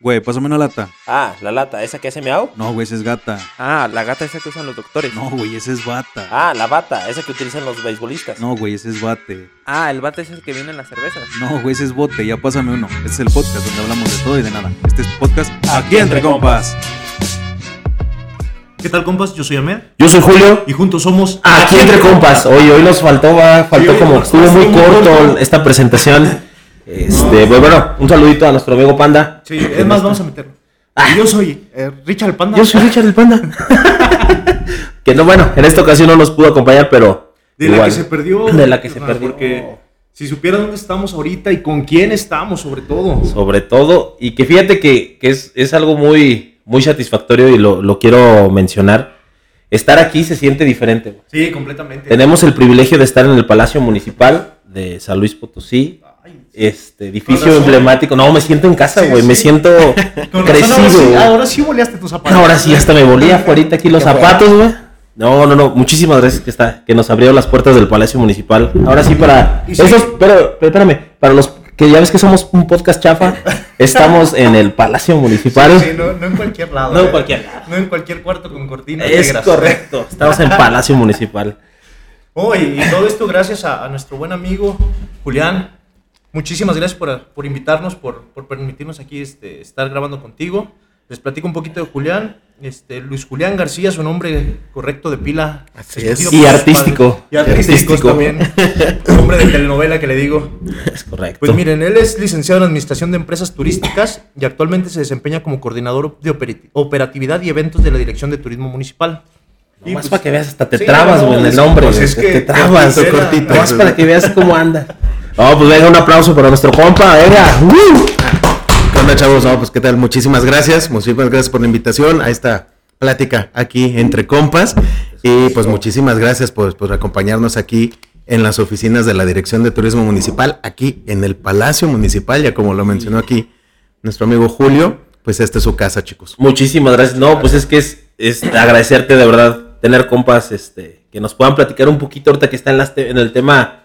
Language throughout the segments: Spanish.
Güey, pásame una lata. Ah, la lata, esa que hace miau. No, güey, esa es gata. Ah, la gata esa que usan los doctores. No, güey, esa es bata. Ah, la bata, esa que utilizan los beisbolistas. No, güey, ese es bate. Ah, el bate es el que viene en las cervezas. No, güey, ese es bote. Ya pásame uno. Este es el podcast donde hablamos de todo y de nada. Este es podcast Aquí entre entre compas. ¿Qué tal, compas? Yo soy Ahmed. Yo soy Julio. Y juntos somos. Aquí entre compas. Hoy, hoy nos faltó, va, faltó Sí, como estuvo muy estuvo muy corto corto. esta presentación. Este, pues, bueno, un saludito a nuestro amigo Panda. Sí, es más, vamos a meterlo. Y yo soy eh, Richard el Panda. Yo soy Richard el Panda. que no, bueno, en esta ocasión no nos pudo acompañar, pero De la que se perdió. De la que se Ah, perdió. Porque si supieran dónde estamos ahorita y con quién estamos, sobre todo. Sobre todo, y que fíjate que, que es, es algo muy, muy satisfactorio y lo, lo quiero mencionar. Estar aquí se siente diferente. Sí, completamente. Tenemos el privilegio de estar en el Palacio Municipal de San Luis Potosí. Este edificio emblemático. No, me siento en casa, Sí, güey. Me siento crecido. ahora, sí, ahora sí boleaste tus zapatos. Ahora sí, hasta me volía afuera aquí los zapatos, güey. No, no, no. Muchísimas gracias que está, que nos abrieron las puertas del Palacio Municipal. Ahora sí para esos, pero, pero espérame, para los que ya ves que somos un podcast chafa, estamos en el Palacio Municipal. Sí, no, no en cualquier lado. No en eh. cualquier lado. No en cualquier cuarto con cortinas Es negras. correcto. Estamos en Palacio Municipal. Oh, y, y todo esto gracias a, a nuestro buen amigo Julián. Muchísimas gracias por, por invitarnos, por, por permitirnos aquí este, estar grabando contigo. Les platico un poquito de Julián. Este, Luis Julián García, su nombre correcto de pila. Así es. Y por sus artístico. Y artístico, Artístico. también. nombre de telenovela que le digo. Es correcto. Pues miren, él es licenciado en Administración de Empresas Turísticas y actualmente se desempeña como coordinador de operatividad y eventos de la Dirección de Turismo Municipal. Y, Más pues, para que veas, hasta te sí, trabas, no, güey, en el nombre. pues es te- que te trabas. cortito. Más para que veas cómo anda. No, pues venga, un aplauso para nuestro compa, venga. ¡Uh! ¿Qué onda, chavos? No, pues qué tal, muchísimas gracias, muchísimas gracias por la invitación a esta plática aquí entre compas y pues muchísimas gracias por, por acompañarnos aquí en las oficinas de la Dirección de Turismo Municipal, aquí en el Palacio Municipal, ya como lo mencionó aquí nuestro amigo Julio, pues esta es su casa, chicos. Muchísimas gracias. No, pues es que es, es agradecerte de verdad tener compas este que nos puedan platicar un poquito ahorita que está en, las te- en el tema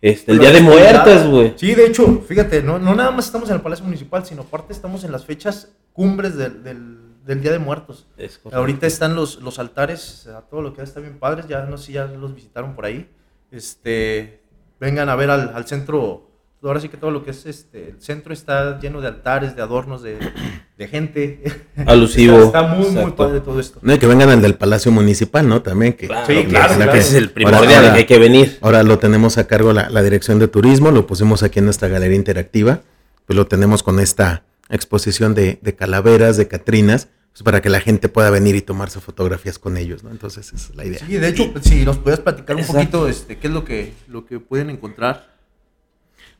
este, el Día de. Muertos, güey. Sí, de hecho, fíjate, no, no nada más estamos en el Palacio Municipal, sino aparte estamos en las fechas cumbres del, del- del Día de Muertos. Es. Ahorita están los, los altares, a todo lo que está bien padres, ya no sé si ya los visitaron por ahí. Este, vengan a ver al, al centro, ahora sí que todo lo que es este, el centro está lleno de altares, de adornos, de, de gente. Alusivo. Está, está muy, muy padre todo esto. No, y que vengan al del Palacio Municipal, ¿no? También que... Claro, Sí, claro, la claro. que- Ese es el ahora- primordial ahora- que hay que venir. Ahora lo tenemos a cargo la, la Dirección de Turismo, lo pusimos aquí en nuestra galería interactiva, pues lo tenemos con esta exposición de, de calaveras, de catrinas, pues para que la gente pueda venir y tomarse fotografías con ellos, ¿no? Entonces esa es la idea. Sí, de hecho, si nos puedes platicar un Exacto. poquito, este, qué es lo que, lo que pueden encontrar.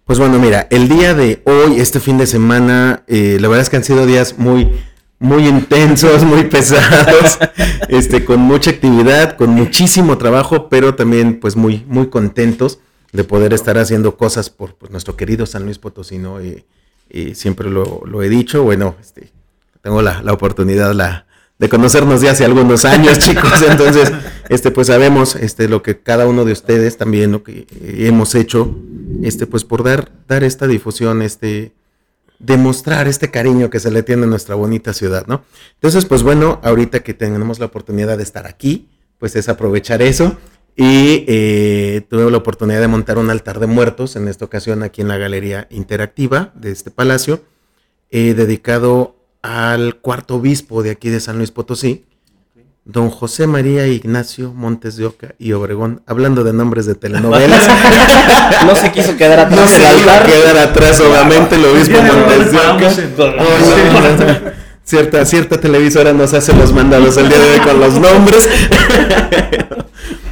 Pues bueno, mira, el día de hoy, este fin de semana, eh, la verdad es que han sido días muy, muy intensos, muy pesados, este, con mucha actividad, con muchísimo trabajo, pero también pues muy, muy contentos de poder estar haciendo cosas por pues, nuestro querido San Luis Potosí, ¿no? Eh, eh, siempre lo, lo he dicho, bueno, este, tengo la, la oportunidad la, de conocernos de hace algunos años, chicos, entonces, este, pues sabemos este, lo que cada uno de ustedes también, lo que eh, hemos hecho, este, pues por dar, dar esta difusión, este, demostrar este cariño que se le tiene a nuestra bonita ciudad, ¿no? Entonces, pues bueno, ahorita que tenemos la oportunidad de estar aquí, pues es aprovechar eso. Y eh, tuve la oportunidad de montar un altar de muertos, en esta ocasión aquí en la galería interactiva de este palacio, eh, dedicado al cuarto obispo de aquí de San Luis Potosí, don José María Ignacio Montes de Oca y Obregón, hablando de nombres de telenovelas. No se quiso quedar atrás No se altar. quedar atrás, obviamente, el obispo Montes de Oca. Oh, no. Cierta, cierta televisora nos hace los mandados el día de hoy con los nombres.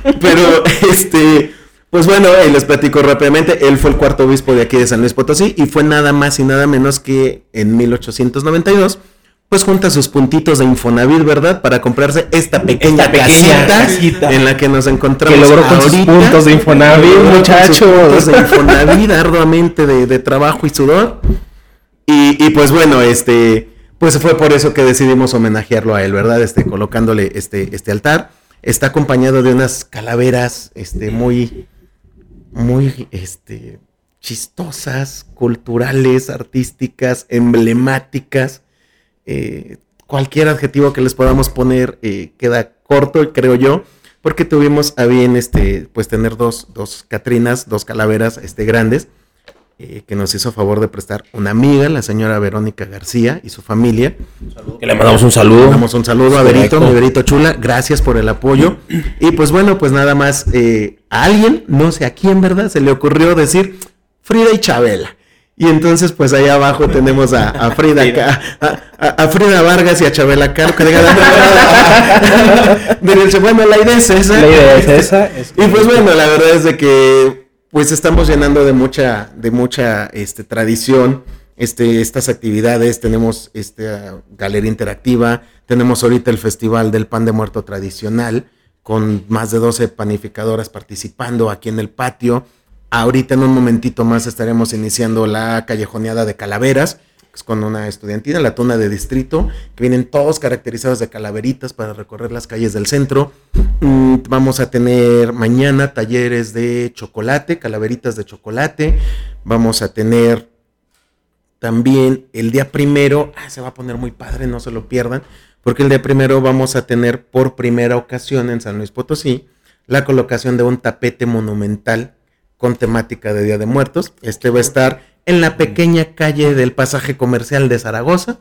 Pero, este, pues bueno, eh, les platico rápidamente. Él fue el cuarto obispo de aquí de San Luis Potosí y fue nada más y nada menos que en 1892. Pues junta sus puntitos de Infonavit, ¿verdad? Para comprarse esta pequeña, Esta pequeña casita, casita. en la que nos encontramos. Que logró con sus ahorita. puntos de Infonavit, sus muchachos. puntos de Infonavit, arduamente de, de trabajo y sudor. Y, y, pues bueno, este, pues fue por eso que decidimos homenajearlo a él, ¿verdad? Este, colocándole este, este altar. Está acompañado de unas calaveras, este, muy, muy, este, chistosas, culturales, artísticas, emblemáticas. eh, cualquier adjetivo que les podamos poner eh, queda corto, creo yo, porque tuvimos a bien este, pues tener dos, dos Catrinas, dos calaveras este, grandes, eh, que nos hizo favor de prestar una amiga, la señora Verónica García y su familia. Que le mandamos un saludo. Le mandamos un saludo a. Verito, mi Verito Chula, gracias por el apoyo. Y pues bueno, pues nada más, eh, a alguien, no sé a quién, ¿verdad? Se le ocurrió decir Frida y Chabela. Y entonces, pues allá abajo tenemos a, a Frida, a, a- a Frida Vargas y a Chabela Caro. que bueno, la idea es esa. La idea es esa. es Y pues bueno, la verdad es de que pues estamos llenando de mucha, de mucha este, tradición este, estas actividades. Tenemos esta galería interactiva, tenemos ahorita el Festival del Pan de Muerto Tradicional, con más de 12 panificadoras participando aquí en el patio. Ahorita en un momentito más estaremos iniciando la callejoneada de calaveras, con una estudiantina, la tuna de distrito, que vienen todos caracterizados de calaveritas para recorrer las calles del centro. Mm, vamos a tener mañana talleres de chocolate, calaveritas de chocolate. Vamos a tener también el día primero, ah, se va a poner muy padre, no se lo pierdan, porque el día primero vamos a tener por primera ocasión en San Luis Potosí la colocación de un tapete monumental con temática de Día de Muertos. Este va a estar en la pequeña calle del pasaje comercial de Zaragoza,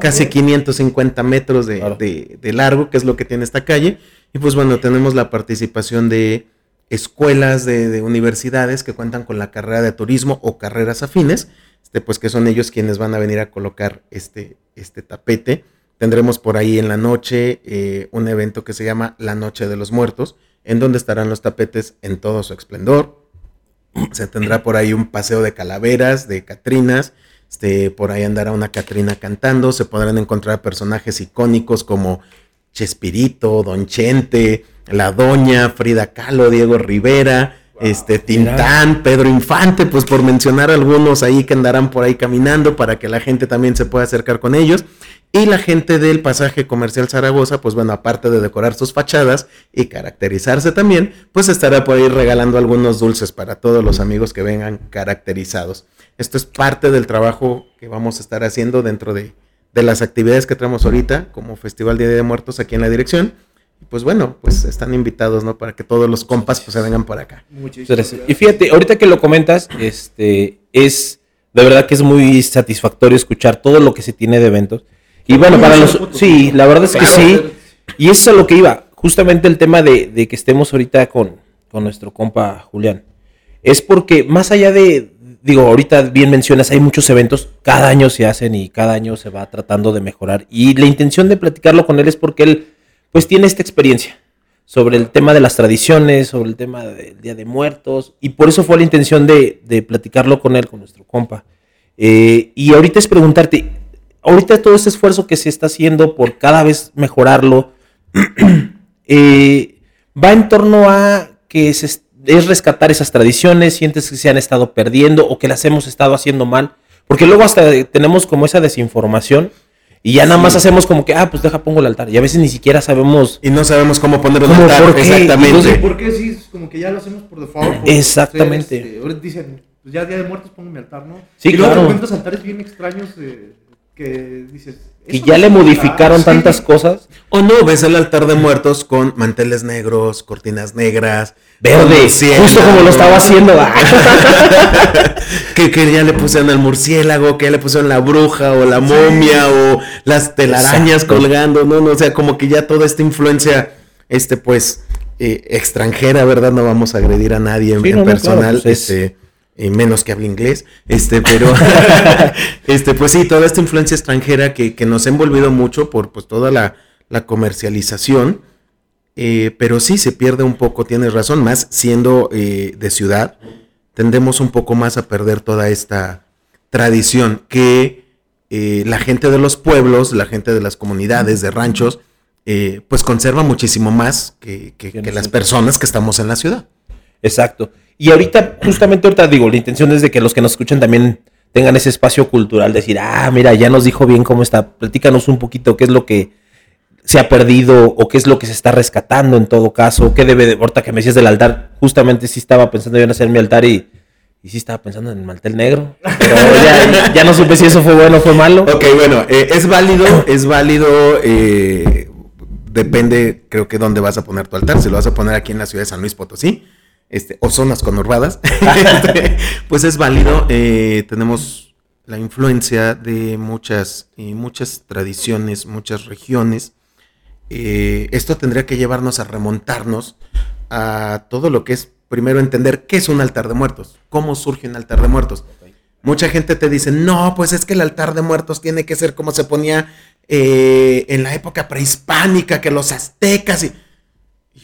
casi 550 metros de, Claro. de- de largo, que es lo que tiene esta calle. Y pues bueno, tenemos la participación de escuelas, de, de universidades que cuentan con la carrera de turismo o carreras afines, este, pues que son ellos quienes van a venir a colocar este, este tapete. Tendremos por ahí en la noche eh, un evento que se llama La Noche de los Muertos, en donde estarán los tapetes en todo su esplendor. Se tendrá por ahí un paseo de calaveras, de Catrinas. Este, por ahí andará una Catrina cantando. Se podrán encontrar personajes icónicos como Chespirito, Don Chente, La Doña, Frida Kahlo, Diego Rivera, este, Tintán, Pedro Infante, pues por mencionar algunos ahí que andarán por ahí caminando para que la gente también se pueda acercar con ellos. Y la gente del pasaje comercial Zaragoza, pues bueno, aparte de decorar sus fachadas y caracterizarse también, pues estará por ahí regalando algunos dulces para todos los amigos que vengan caracterizados. Esto es parte del trabajo que vamos a estar haciendo dentro de, de las actividades que traemos ahorita, como Festival Día de Muertos aquí en la dirección. Y pues bueno, pues están invitados, ¿no? Para que todos los compas pues se vengan por acá. Muchísimas Gracias. Y fíjate, ahorita que lo comentas, este, es de verdad que es muy satisfactorio escuchar todo lo que se tiene de eventos. Y bueno, para los, sí, la verdad es que sí. Y eso es a lo que iba. Justamente el tema de, de que estemos ahorita con, con nuestro compa Julián. Es porque más allá de, digo, ahorita bien mencionas, hay muchos eventos, cada año se hacen y cada año se va tratando de mejorar. Y la intención de platicarlo con él es porque él, pues, tiene esta experiencia sobre el tema de las tradiciones, sobre el tema del Día de Muertos, y por eso fue la intención de, de platicarlo con él, con nuestro compa. Eh, y ahorita es preguntarte, ahorita todo ese esfuerzo que se está haciendo por cada vez mejorarlo, eh, va en torno a que se es, es rescatar esas tradiciones, sientes que se han estado perdiendo o que las hemos estado haciendo mal, porque luego hasta tenemos como esa desinformación y ya nada más hacemos como que, ah, pues deja pongo el altar, y a veces ni siquiera sabemos Y no sabemos cómo poner ¿Cómo, altar, por qué? Exactamente. Entonces, ¿Por qué sí? Es como que ya lo hacemos por default. por Exactamente. hacer, este, ahorita dicen, pues ya Día de Muertos pongo mi altar, ¿no? Sí, y luego claro. te encuentras altares bien extraños eh, que dices... que "Eso ya no le es un altar". modificaron Sí. tantas cosas. O no, ves el altar de muertos con manteles negros, cortinas negras, Verde, justo como lo estaba haciendo. que, que ya le pusieron al murciélago, que ya le pusieron la bruja o la momia o las telarañas Exacto. colgando, ¿no? no, O sea, como que ya toda esta influencia, este, pues, eh, extranjera, ¿verdad? No vamos a agredir a nadie en, Sí, en no, no, personal, claro, pues es- y menos que hable inglés, este, pero, este, pues sí, toda esta influencia extranjera que, que nos ha envolvido mucho por, pues, toda la, la comercialización, eh, pero sí se pierde un poco, tienes razón, más siendo eh, de ciudad, tendemos un poco más a perder toda esta tradición que eh, la gente de los pueblos, la gente de las comunidades, de ranchos, eh, pues conserva muchísimo más que, que- las personas que estamos en la ciudad. Exacto. Y ahorita, justamente ahorita digo, la intención es de que los que nos escuchan también tengan ese espacio cultural, decir, ah, mira, ya nos dijo bien cómo está, platícanos un poquito qué es lo que se ha perdido o qué es lo que se está rescatando en todo caso, qué debe de, ahorita que me decías del altar, justamente sí estaba pensando yo en hacer mi altar y sí estaba pensando en el mantel negro. Pero ya, ya no supe si eso fue bueno o fue malo. Ok, bueno, eh, es válido, es válido. eh, depende, creo que dónde vas a poner tu altar. Si lo vas a poner aquí en la ciudad de San Luis Potosí, este, o zonas conurbadas, este, pues es válido. eh, tenemos la influencia de muchas, eh, muchas tradiciones, muchas regiones. Eh, esto tendría que llevarnos a remontarnos a todo lo que es, primero, entender qué es un altar de muertos, cómo surge un altar de muertos. Mucha gente te dice, no, pues es que el altar de muertos tiene que ser como se ponía eh, en la época prehispánica, que los aztecas y...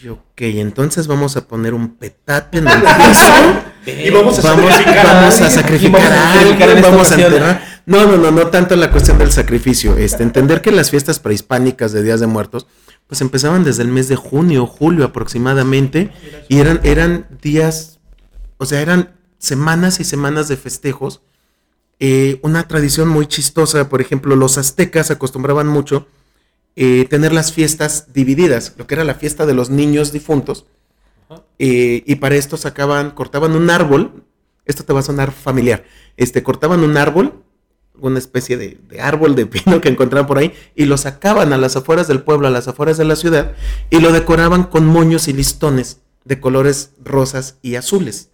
y ok, entonces vamos a poner un petate en el piso. Y vamos a Vamos, sacrificar vamos a sacrificar a alguien, vamos a enterrar. No, no, no, no tanto la cuestión del sacrificio. Este, entender que las fiestas prehispánicas de Días de Muertos, pues empezaban desde el mes de junio, julio aproximadamente, y eran, eran días, o sea, eran semanas y semanas de festejos. Eh, una tradición muy chistosa, por ejemplo, los aztecas acostumbraban mucho eh, tener las fiestas divididas, lo que era la fiesta de los niños difuntos, eh, y para esto sacaban, cortaban un árbol, esto te va a sonar familiar, este, cortaban un árbol, una especie de, de árbol de pino que encontraban por ahí, y lo sacaban a las afueras del pueblo, a las afueras de la ciudad, y lo decoraban con moños y listones de colores rosas y azules.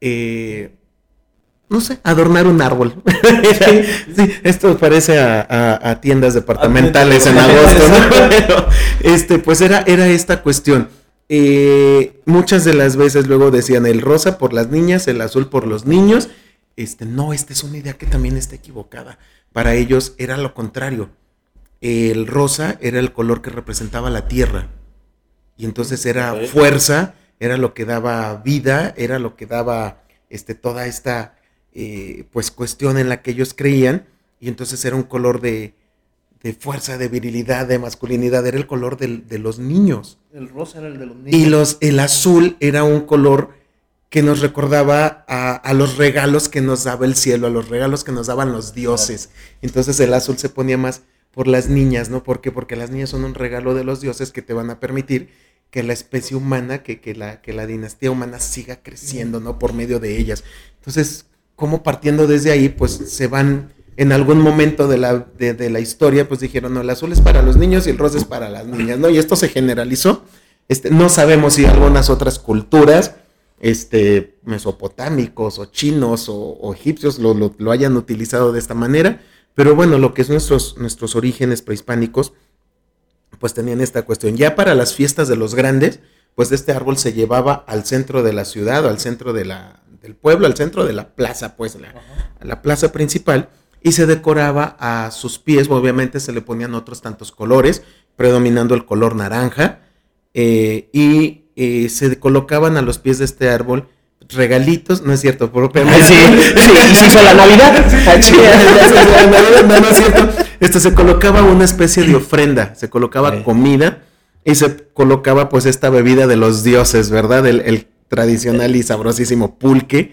Eh, no sé, adornar un árbol. sí, esto parece a, a- a tiendas departamentales en agosto, ¿no? Pero, este, pues era, era esta cuestión. Eh, muchas de las veces luego decían el rosa por las niñas, el azul por los niños. Este, no, esta es una idea que también está equivocada. Para ellos era lo contrario. El rosa era el color que representaba la tierra. Y entonces era fuerza, era lo que daba vida, era lo que daba este, toda esta eh, pues cuestión en la que ellos creían. Y entonces era un color de, de fuerza, de virilidad, de masculinidad, era el color del- de los niños. El rosa era el de los niños. Y los, el azul era un color que nos recordaba a, a los regalos que nos daba el cielo, a los regalos que nos daban los dioses. Entonces el azul se ponía más por las niñas, ¿no? ¿Por qué? Porque las niñas son un regalo de los dioses que te van a permitir que la especie humana, que, que la, que la dinastía humana siga creciendo, ¿no? Por medio de ellas. Entonces, como partiendo desde ahí, pues se van en algún momento de la, de, de la historia, pues dijeron, no, el azul es para los niños y el rosa es para las niñas, ¿no? Y esto se generalizó. Este, no sabemos si algunas otras culturas, este, mesopotámicos o chinos o, egipcios lo, lo- lo hayan utilizado de esta manera, pero bueno, lo que es nuestros, nuestros orígenes prehispánicos, pues tenían esta cuestión. Ya para las fiestas de los grandes, pues este árbol se llevaba al centro de la ciudad, al centro de la, del pueblo, al centro de la plaza, pues la, a la plaza principal, y se decoraba a sus pies, obviamente se le ponían otros tantos colores, predominando el color naranja, eh, y eh, se colocaban a los pies de este árbol regalitos, no es cierto, propiamente. Sí, sí, y se hizo la Navidad. Sí, no, no es cierto. Este, se colocaba una especie de ofrenda, se colocaba comida y se colocaba pues esta bebida de los dioses, ¿verdad? El, el tradicional y sabrosísimo pulque,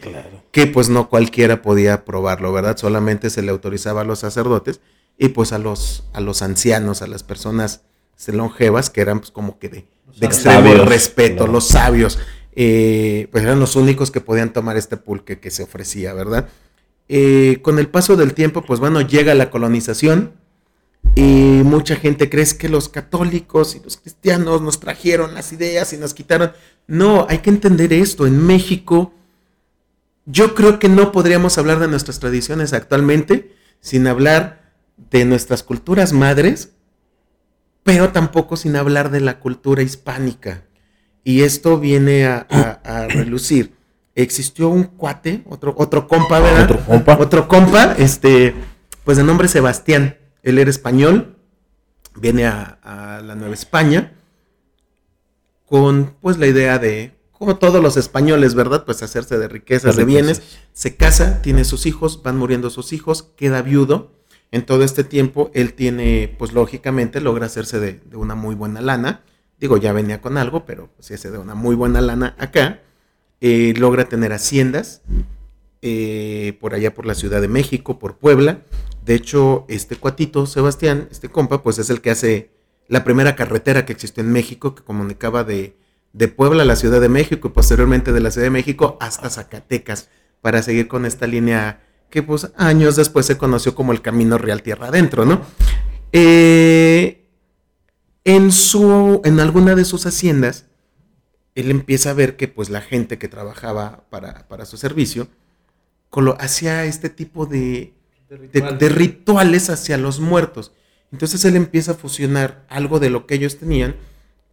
que pues no cualquiera podía probarlo, ¿verdad? Solamente se le autorizaba a los sacerdotes y pues a los, a los ancianos, a las personas longevas, que eran pues como que de, de extremo Sabios, respeto, claro. los sabios, eh, pues eran los únicos que podían tomar este pulque que se ofrecía, ¿verdad? Eh, con el paso del tiempo, pues bueno, llega la colonización y mucha gente cree que los católicos y los cristianos nos trajeron las ideas y nos quitaron. No, hay que entender esto. En México, yo creo que no podríamos hablar de nuestras tradiciones actualmente sin hablar de nuestras culturas madres, pero tampoco sin hablar de la cultura hispánica. Y esto viene a, a- a relucir. Existió un cuate, otro, otro compa, ¿verdad? Otro compa. Otro compa, este, pues de nombre Sebastián. Él era español, viene a, a la Nueva España con pues la idea de, como todos los españoles, ¿verdad? Pues hacerse de riquezas, de, De bienes. Se casa, tiene sus hijos, van muriendo sus hijos, queda viudo. En todo este tiempo, él tiene, pues lógicamente, logra hacerse de, de una muy buena lana. Digo, ya venía con algo, pero se hace de una muy buena lana acá. Eh, logra tener haciendas eh, por allá por la Ciudad de México, por Puebla. De hecho, este cuatito, Sebastián, este compa, pues es el que hace la primera carretera que existió en México, que comunicaba de, de Puebla a la Ciudad de México y posteriormente de la Ciudad de México hasta Zacatecas para seguir con esta línea que pues años después se conoció como el Camino Real Tierra Adentro, ¿no? Eh, en, su, en alguna de sus haciendas, él empieza a ver que pues la gente que trabajaba para, para su servicio hacía este tipo de, de, rituales hacia los muertos. Entonces él empieza a fusionar algo de lo que ellos tenían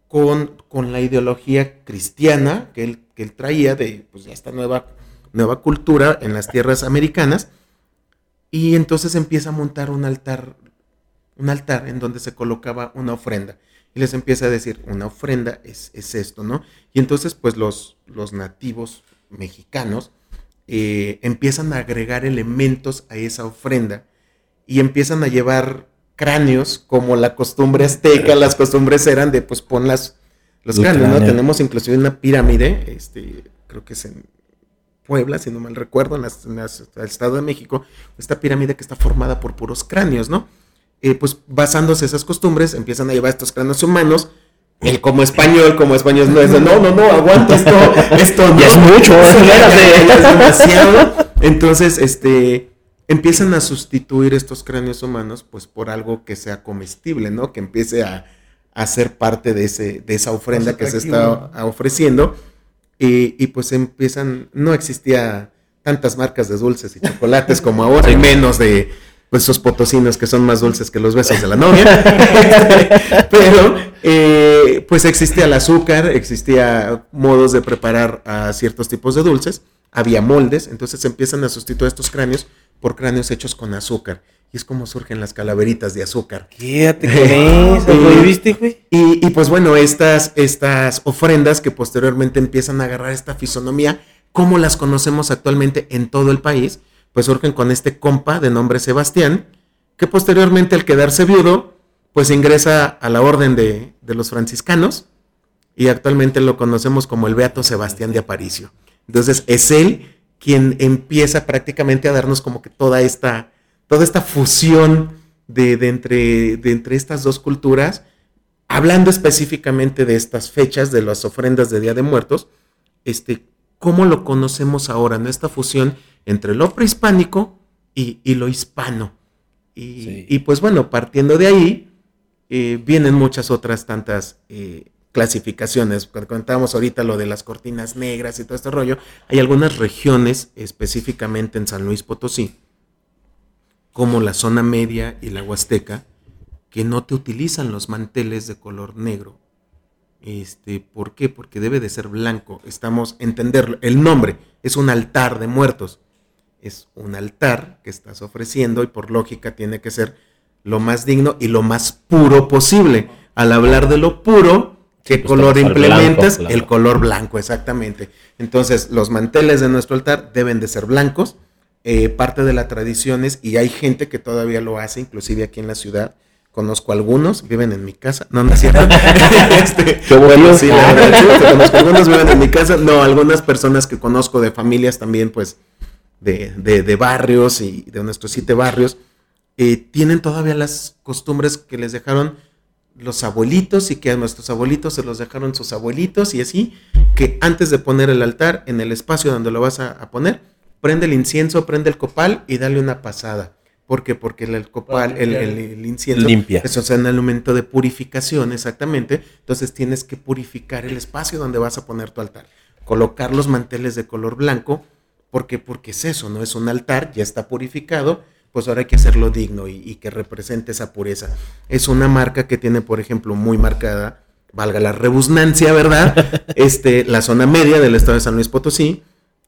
con, con la ideología cristiana que él, que él traía de pues, esta nueva, nueva cultura en las tierras americanas. Y entonces empieza a montar un altar, un altar en donde se colocaba una ofrenda. Y les empieza a decir, una ofrenda es, es esto, ¿no? Y entonces pues los, los nativos mexicanos eh, empiezan a agregar elementos a esa ofrenda y empiezan a llevar cráneos como la costumbre azteca, las costumbres eran de pues pon las, los cráneos, ¿no? Tenemos inclusive una pirámide, este, creo que es en Puebla, si no mal recuerdo, en, el Estado de México, esta pirámide que está formada por puros cráneos, ¿no? Eh, pues basándose esas costumbres, empiezan a llevar estos cráneos humanos, él como español, como español no es de, no, no, no, aguanta esto, esto no. es mucho, es demasiado. Entonces, este, empiezan a sustituir estos cráneos humanos, pues por algo que sea comestible, ¿no? Que empiece a, a ser parte de, ese, de esa ofrenda que se está ofreciendo. Y, y, pues empiezan, no existía tantas marcas de dulces y chocolates como ahora, y menos de pues esos potosinos que son más dulces que los besos de la novia. Pero eh, pues existía el azúcar, existía modos de preparar a ciertos tipos de dulces, había moldes, entonces empiezan a sustituir estos cráneos por cráneos hechos con azúcar. Y es como surgen las calaveritas de azúcar. Quédate con eso, ¿viste, güey? Y, y, pues bueno, estas, estas ofrendas que posteriormente empiezan a agarrar esta fisonomía, como las conocemos actualmente en todo el país, pues surgen con este compa de nombre Sebastián, que posteriormente al quedarse viudo, pues ingresa a la orden de, los franciscanos y actualmente lo conocemos como el Beato Sebastián de Aparicio. Entonces es él quien empieza prácticamente a darnos como que toda esta, toda esta fusión de, entre, de entre estas dos culturas, hablando específicamente de estas fechas, de las ofrendas de Día de Muertos, este, cómo lo conocemos ahora, ¿no? Esta fusión entre lo prehispánico y, lo hispano. Y, pues bueno, partiendo de ahí, eh, vienen muchas otras tantas eh, clasificaciones. Cuando contábamos ahorita lo de las cortinas negras y todo este rollo, hay algunas regiones, específicamente en San Luis Potosí, como la zona media y la huasteca, que no te utilizan los manteles de color negro. Este, ¿Por qué? Porque debe de ser blanco. Estamos entenderlo. El nombre es un altar de muertos es un altar que estás ofreciendo y por lógica tiene que ser lo más digno y lo más puro posible. Al hablar de lo puro, ¿qué pues color implementas? El color blanco, exactamente. Entonces, los manteles de nuestro altar deben de ser blancos. Eh, parte de la tradición es, y hay gente que todavía lo hace, inclusive aquí en la ciudad, conozco algunos, viven en mi casa, no, no es cierto. este, Qué bueno. Sí, conozco algunos, viven en mi casa, no, algunas personas que conozco de familias también, pues, de, barrios y de nuestros siete barrios, eh, tienen todavía las costumbres que les dejaron los abuelitos y que a nuestros abuelitos se los dejaron sus abuelitos y así, que antes de poner el altar en el espacio donde lo vas a, poner, prende el incienso, prende el copal y dale una pasada. ¿Por qué? Porque el, copal, el, el, incienso, limpia. Eso es un elemento de purificación, exactamente. Entonces tienes que purificar el espacio donde vas a poner tu altar. Colocar los manteles de color blanco ¿Por qué? Porque es eso, ¿no? Es un altar, ya está purificado, pues ahora hay que hacerlo digno y, que represente esa pureza. Es una marca que tiene, por ejemplo, muy marcada, valga la rebusnancia, ¿verdad? Este, la zona media del estado de San Luis Potosí.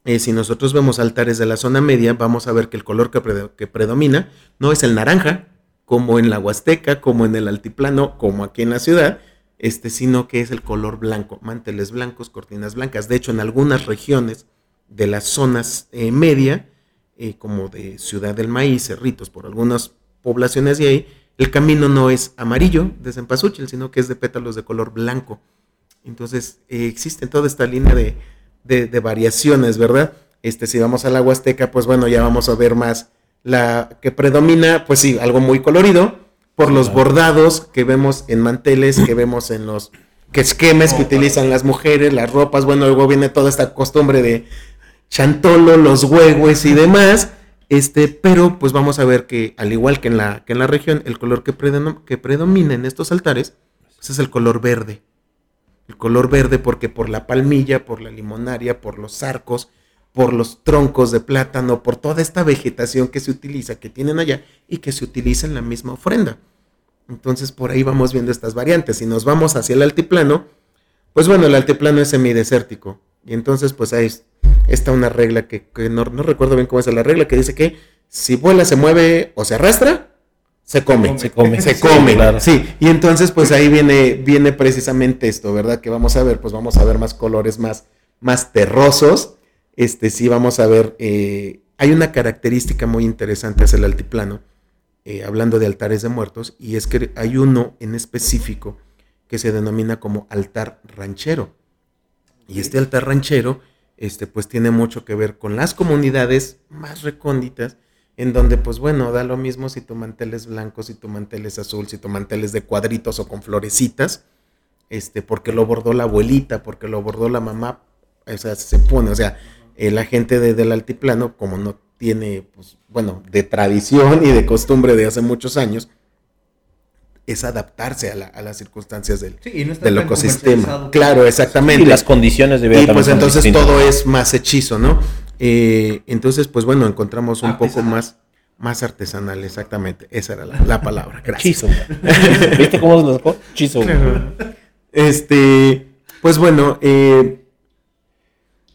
Eh, si nosotros vemos altares de la zona media, vamos a ver que el color que, que predomina no es el naranja, como en la Huasteca, como en el altiplano, como aquí en la ciudad, este, sino que es el color blanco, manteles blancos, cortinas blancas. De hecho, en algunas regiones de las zonas eh, media, eh, como de Ciudad del Maíz, Cerritos, por algunas poblaciones de ahí, el camino no es amarillo de cempasúchil, sino que es de pétalos de color blanco. Entonces, eh, existe toda esta línea de, de, variaciones, ¿verdad? Este, si vamos a la Huasteca, pues bueno, ya vamos a ver más la que predomina, pues sí, algo muy colorido, por los bordados que vemos en manteles, que vemos en los que esquemas que utilizan las mujeres, las ropas, bueno, luego viene toda esta costumbre de chantolo, los huevos y demás. Este, pero pues vamos a ver que al igual que en la, que en la región, el color que, que predomina en estos altares pues, es el color verde. El color verde porque por la palmilla, por la limonaria, por los arcos, por los troncos de plátano, por toda esta vegetación que se utiliza, que tienen allá y que se utiliza en la misma ofrenda. Entonces por ahí vamos viendo estas variantes. Si nos vamos hacia el altiplano, pues bueno, el altiplano es semidesértico. Y entonces pues ahí está una regla que, no, recuerdo bien cómo es la regla, que dice que si vuela, se mueve o se arrastra, se come. Se come. Se come. Sí. Y entonces, pues ahí viene, viene precisamente esto, ¿verdad? Que vamos a ver, pues vamos a ver más colores más, más terrosos este, sí vamos a ver, eh, hay una característica muy interesante hacia el altiplano, eh, hablando de altares de muertos, y es que hay uno en específico que se denomina como altar ranchero. Y este altar ranchero, este, pues tiene mucho que ver con las comunidades más recónditas, en donde, pues bueno, da lo mismo si tu mantel es blanco, si tu mantel es azul, si tu mantel es de cuadritos o con florecitas, este, porque lo bordó la abuelita, porque lo bordó la mamá, o sea, se pone, o sea, la gente del altiplano, como no tiene, pues, bueno, de tradición y de costumbre de hace muchos años, es adaptarse a, las circunstancias del, del ecosistema. Claro, exactamente. Y las condiciones de vida. Y pues entonces todo es más hechizo, ¿no? Eh, entonces, pues bueno, encontramos un poco más, más artesanal, exactamente. Esa era la, palabra. Gracias. ¿Viste cómo se lo sacó? Chizo. Este, pues bueno, eh,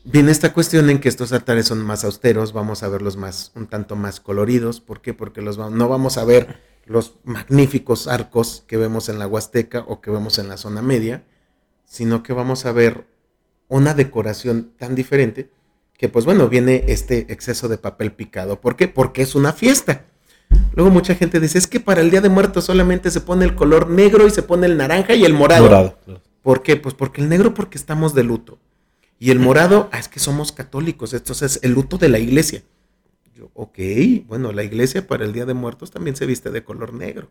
Viene esta cuestión en que estos altares son más austeros, vamos a verlos más, un tanto más coloridos. ¿Por qué? Porque los, no vamos a ver los magníficos arcos que vemos en la Huasteca o que vemos en la zona media, sino que vamos a ver una decoración tan diferente que pues bueno, viene este exceso de papel picado. ¿Por qué? Porque es una fiesta. Luego mucha gente dice, es que para el Día de Muertos solamente se pone el color negro y se pone el naranja y el morado. morado ¿Por qué? Pues porque el negro porque estamos de luto. Y el morado, ah, es que somos católicos, esto es el luto de la iglesia. Yo, ok, bueno, la iglesia para el Día de Muertos también se viste de color negro.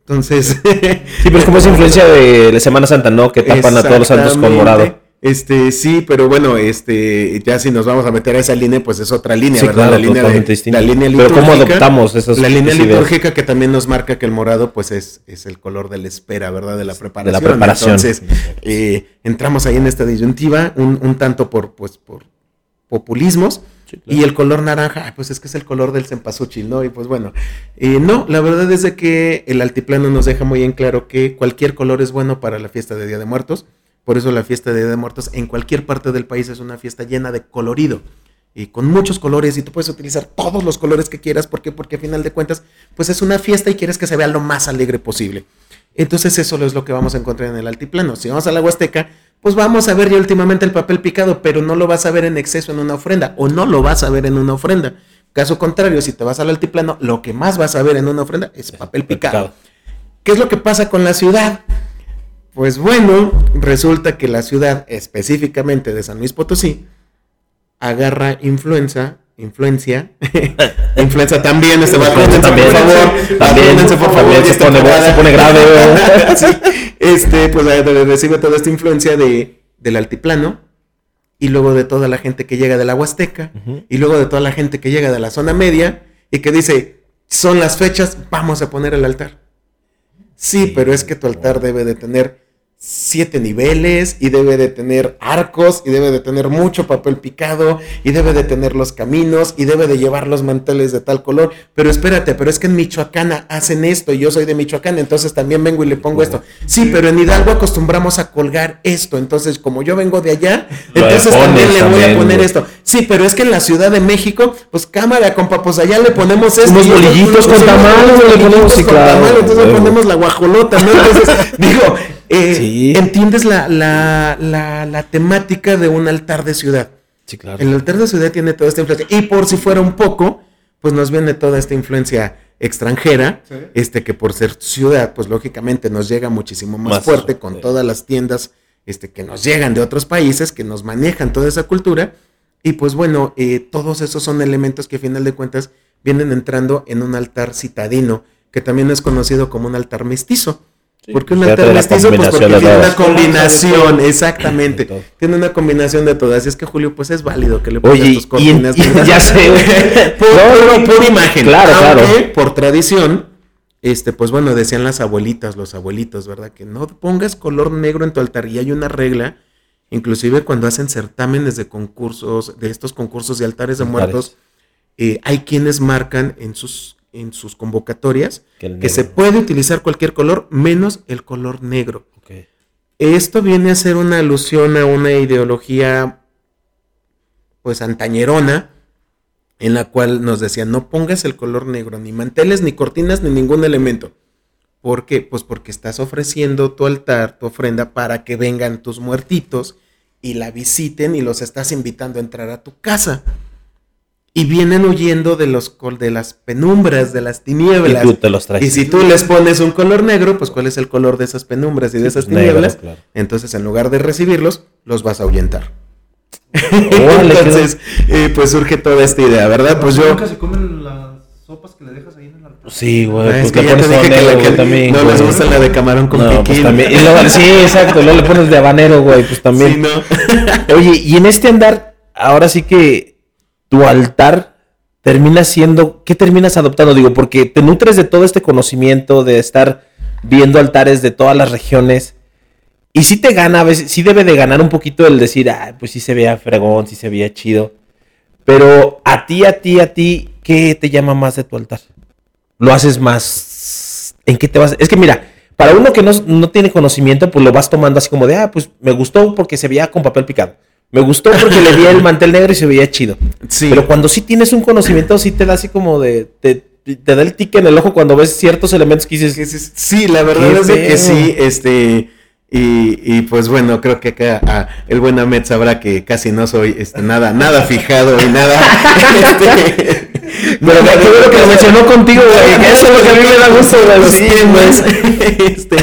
Entonces. sí, pero es como esa influencia de la Semana Santa, ¿no? Que tapan a todos los santos con morado. Este, sí, pero bueno, este, ya si nos vamos a meter a esa línea, pues es otra línea, ¿verdad? la línea La línea litúrgica. Pero ¿cómo adoptamos esas La línea litúrgica que también nos marca que el morado, pues es, es el color de la espera, ¿verdad? De la preparación. De la preparación. Entonces, eh, entramos ahí en esta disyuntiva, un, un tanto por, pues, por populismos. Y el color naranja, pues es que es el color del cempasúchil, ¿no? Y pues bueno, eh, no, la verdad es de que el altiplano nos deja muy en claro que cualquier color es bueno para la fiesta de Día de Muertos por eso la fiesta de Día de Muertos en cualquier parte del país es una fiesta llena de colorido y con muchos colores y tú puedes utilizar todos los colores que quieras. ¿Por qué? Porque a final de cuentas, pues es una fiesta y quieres que se vea lo más alegre posible. Entonces eso es lo que vamos a encontrar en el altiplano. Si vamos a la Huasteca, pues vamos a ver ya últimamente el papel picado, pero no lo vas a ver en exceso en una ofrenda o no lo vas a ver en una ofrenda. Caso contrario, si te vas al altiplano, lo que más vas a ver en una ofrenda es papel picado. ¿Qué es lo que pasa con la ciudad? Pues bueno, resulta que la ciudad, específicamente de San Luis Potosí, agarra influenza, influencia, influenza también, este va también, por favor, también, por favor, también se, pone, se pone grave, este, pues recibe toda esta influencia de, del altiplano, y luego de toda la gente que llega de la Huasteca, y luego de toda la gente que llega de la zona media, y que dice, son las fechas, vamos a poner el altar. Sí, pero es que tu altar debe de tener siete niveles y debe de tener arcos y debe de tener mucho papel picado y debe de tener los caminos y debe de llevar los manteles de tal color. Pero espérate, pero es que en Michoacán hacen esto y yo soy de Michoacán, entonces también vengo y le pongo esto. Sí, pero en Hidalgo acostumbramos a colgar esto, entonces como yo vengo de allá, entonces también le voy a poner esto. Sí, pero es que en la Ciudad de México, pues cámara, compa, pues allá le ponemos esto. Unos bolillitos con tamales, le ponemos, entonces le ponemos la guajolota, ¿no? Entonces, digo, eh, entiendes la, la, la, temática de un altar de ciudad. Sí, claro. El altar de ciudad tiene toda esta influencia. Y por si fuera un poco, pues nos viene toda esta influencia extranjera, este que por ser ciudad, pues lógicamente nos llega muchísimo más, fuerte con todas las tiendas este, que nos llegan de otros países, que nos manejan toda esa cultura. Y pues bueno, eh, todos esos son elementos que a final de cuentas vienen entrando en un altar citadino, que también es conocido como un altar mestizo Porque un pues trae la mestizo, pues porque tiene una combinación, exactamente. Tiene una combinación de todas. Así es que Julio, pues es válido que le pongas Oye, tus cortinas. y- ya sé, güey. por, No, por- por imagen. Claro, Aunque, claro. por tradición, este, pues bueno, decían las abuelitas, los abuelitos, ¿verdad? Que no pongas color negro en tu altar. Y hay una regla, inclusive cuando hacen certámenes de concursos, de estos concursos de altares de Altares. muertos, eh, hay quienes marcan en sus, en sus convocatorias Que se puede utilizar cualquier color menos el color negro. Esto viene a ser una alusión a una ideología pues antañerona en la cual nos decían no pongas el color negro, ni manteles, ni cortinas, ni ningún elemento. ¿Por qué? Pues porque estás ofreciendo tu altar, tu ofrenda para que vengan tus muertitos y la visiten y los estás invitando a entrar a tu casa. Y vienen huyendo de los col- de las penumbras, de las Y tinieblas. tú te los traes. Y si tú les pones un color negro, pues ¿cuál es el color de esas penumbras y de esas pues, negro, tinieblas? claro. Entonces, en lugar de recibirlos, los vas a ahuyentar. Órale, Entonces, eh, pues surge toda esta idea, ¿verdad? Pues yo... Nunca se comen las sopas que le dejas ahí en el. Sí, güey. Ah, pues es que ya te dije que, la que también. no les gusta la de camarón con No, pues piquín. también. Y luego, sí, exacto. Luego le pones de habanero, güey. Pues también. Sí, ¿no? Oye, y en este andar, ahora sí que tu altar termina siendo, ¿qué terminas adoptando? Digo, porque te nutres de todo este conocimiento, de estar viendo altares de todas las regiones. Y sí te gana, a veces, sí debe de ganar un poquito el decir, ah, pues sí se veía fregón, sí se veía chido. Pero a ti, a ti, a ti, ¿qué te llama más de tu altar? ¿Lo haces más? ¿En qué te vas? Es que mira, para uno que no, no tiene conocimiento, pues lo vas tomando así como de, ah, pues me gustó porque se veía con papel picado. Me gustó porque le di el mantel negro y se veía chido. Sí. Pero cuando sí tienes un conocimiento, sí te da así como de. Te, te da el tique en el ojo cuando ves ciertos elementos que dices. Sí, la verdad es de que sí, este, y, y pues bueno, creo que acá ah, el buen Ahmed sabrá que casi no soy este, nada, nada fijado y nada. este, Pero qué qué bueno que lo mencionó contigo, güey. Eso es lo que a mí me da gusto, güey. los Sí, temas, güey. este,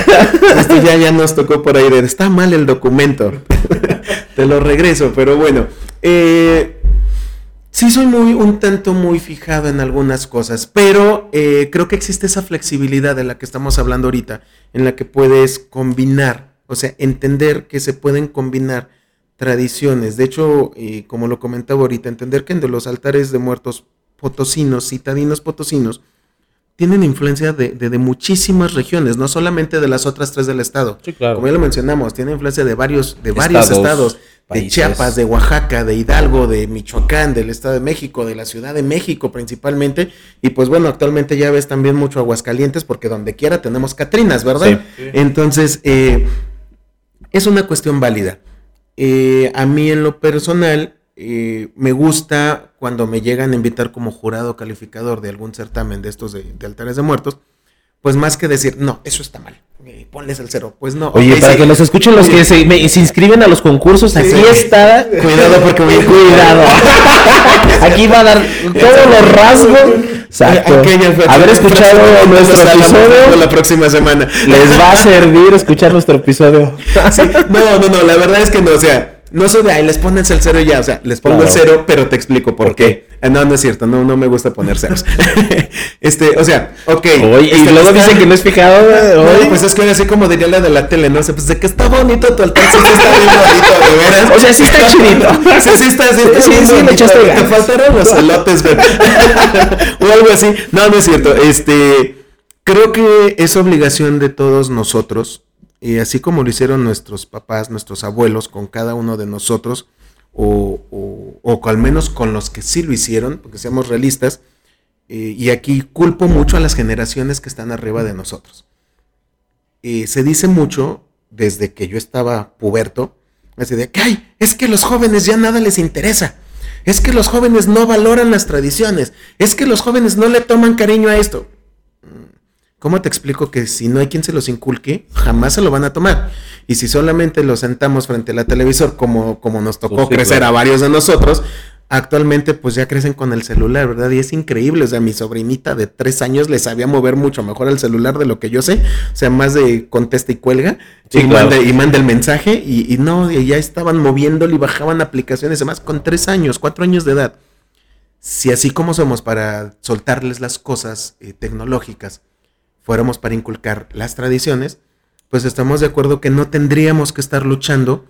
este, ya, ya nos tocó por ahí de, está mal el documento. Te lo regreso, pero bueno. Eh, Sí, soy muy, un tanto muy fijado en algunas cosas, pero eh, creo que existe esa flexibilidad de la que estamos hablando ahorita, en la que puedes combinar, o sea, entender que se pueden combinar tradiciones. De hecho, eh, como lo comentaba ahorita, entender que en de los altares de muertos potosinos, citadinos potosinos, tienen influencia de, de- de muchísimas regiones, no solamente de las otras tres del estado. Sí, claro. Como ya lo mencionamos, tiene influencia de varios, de varios Estados, estados, de. Chiapas, de Oaxaca, de Hidalgo, de Michoacán, del Estado de México, de la Ciudad de México principalmente. Y pues bueno, actualmente ya ves también mucho Aguascalientes porque donde quiera tenemos Catrinas, ¿verdad? Sí. Entonces, eh, es una cuestión válida. Eh, a mí en lo personal, eh, me gusta cuando me llegan a invitar como jurado calificador de algún certamen de estos de, de altares de muertos, pues más que decir, no, eso está mal, eh, ponles el cero, pues no. Oye, para sí. que nos escuchen los que se, me- se inscriben a los concursos, aquí Sí. está. Cuidado porque voy Cuidado. aquí va a dar todos los rasgos. Exacto. Haber escuchado nuestro episodio la próxima semana. les va a servir escuchar nuestro episodio. Sí, No, no, no, la verdad es que no, o sea, no soy de ahí, les pones el cero y ya, o sea, les pongo Claro. el cero, pero te explico por, ¿Por qué. Ah, No, no es cierto, no, no me gusta poner ceros. este, o sea, ok. Oye, y este, luego está- dicen que no es fijado. güey. No, pues es que así como diría la de la tele, ¿no? O sea, pues de que está bonito tu altar, sí, está bien bonito, de veras. O sea, sí está chidito. Sí, sí está, sí está Sí, sí, bonito. Te faltaron los elotes, güey. o algo así. No, no es cierto. Este, creo que es obligación de todos nosotros, y así como lo hicieron nuestros papás, nuestros abuelos con cada uno de nosotros, o, o, al menos con los que sí lo hicieron, porque seamos realistas, eh, y aquí culpo mucho a las generaciones que están arriba de nosotros. Eh, se dice mucho, desde que yo estaba puberto, así que, ay, es que los jóvenes ya nada les interesa. Es que los jóvenes no valoran las tradiciones. Es que los jóvenes no le toman cariño a esto. ¿Cómo te explico que si no hay quien se los inculque, jamás se lo van a tomar? Y si solamente los sentamos frente a la televisor, como, como nos tocó Pues sí, crecer claro. a varios de nosotros, actualmente pues ya crecen con el celular, ¿verdad? Y es increíble, o sea, mi sobrinita de tres años le sabía mover mucho mejor el celular de lo que yo sé, o sea, más de contesta y cuelga, Sí, y, claro. manda, y manda el mensaje, y, y no, y ya estaban moviéndolo y bajaban aplicaciones, además con tres años, cuatro años de edad. Si así como somos para soltarles las cosas eh, tecnológicas, fuéramos para inculcar las tradiciones, pues estamos de acuerdo que no tendríamos que estar luchando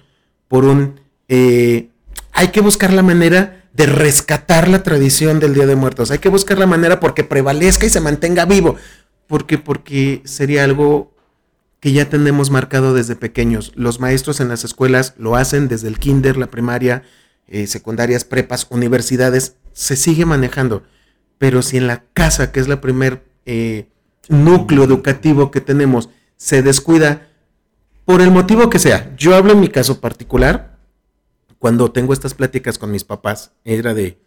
por un... eh, hay que buscar la manera de rescatar la tradición del Día de Muertos. Hay que buscar la manera porque prevalezca y se mantenga vivo. Porque, porque sería algo que ya tenemos marcado desde pequeños. Los maestros en las escuelas lo hacen desde el kinder, la primaria, eh, secundarias, prepas, universidades. Se sigue manejando. Pero si en la casa, que es la primer eh, núcleo educativo que tenemos, se descuida por el motivo que sea. Yo hablo en mi caso particular, cuando tengo estas pláticas con mis papás, era de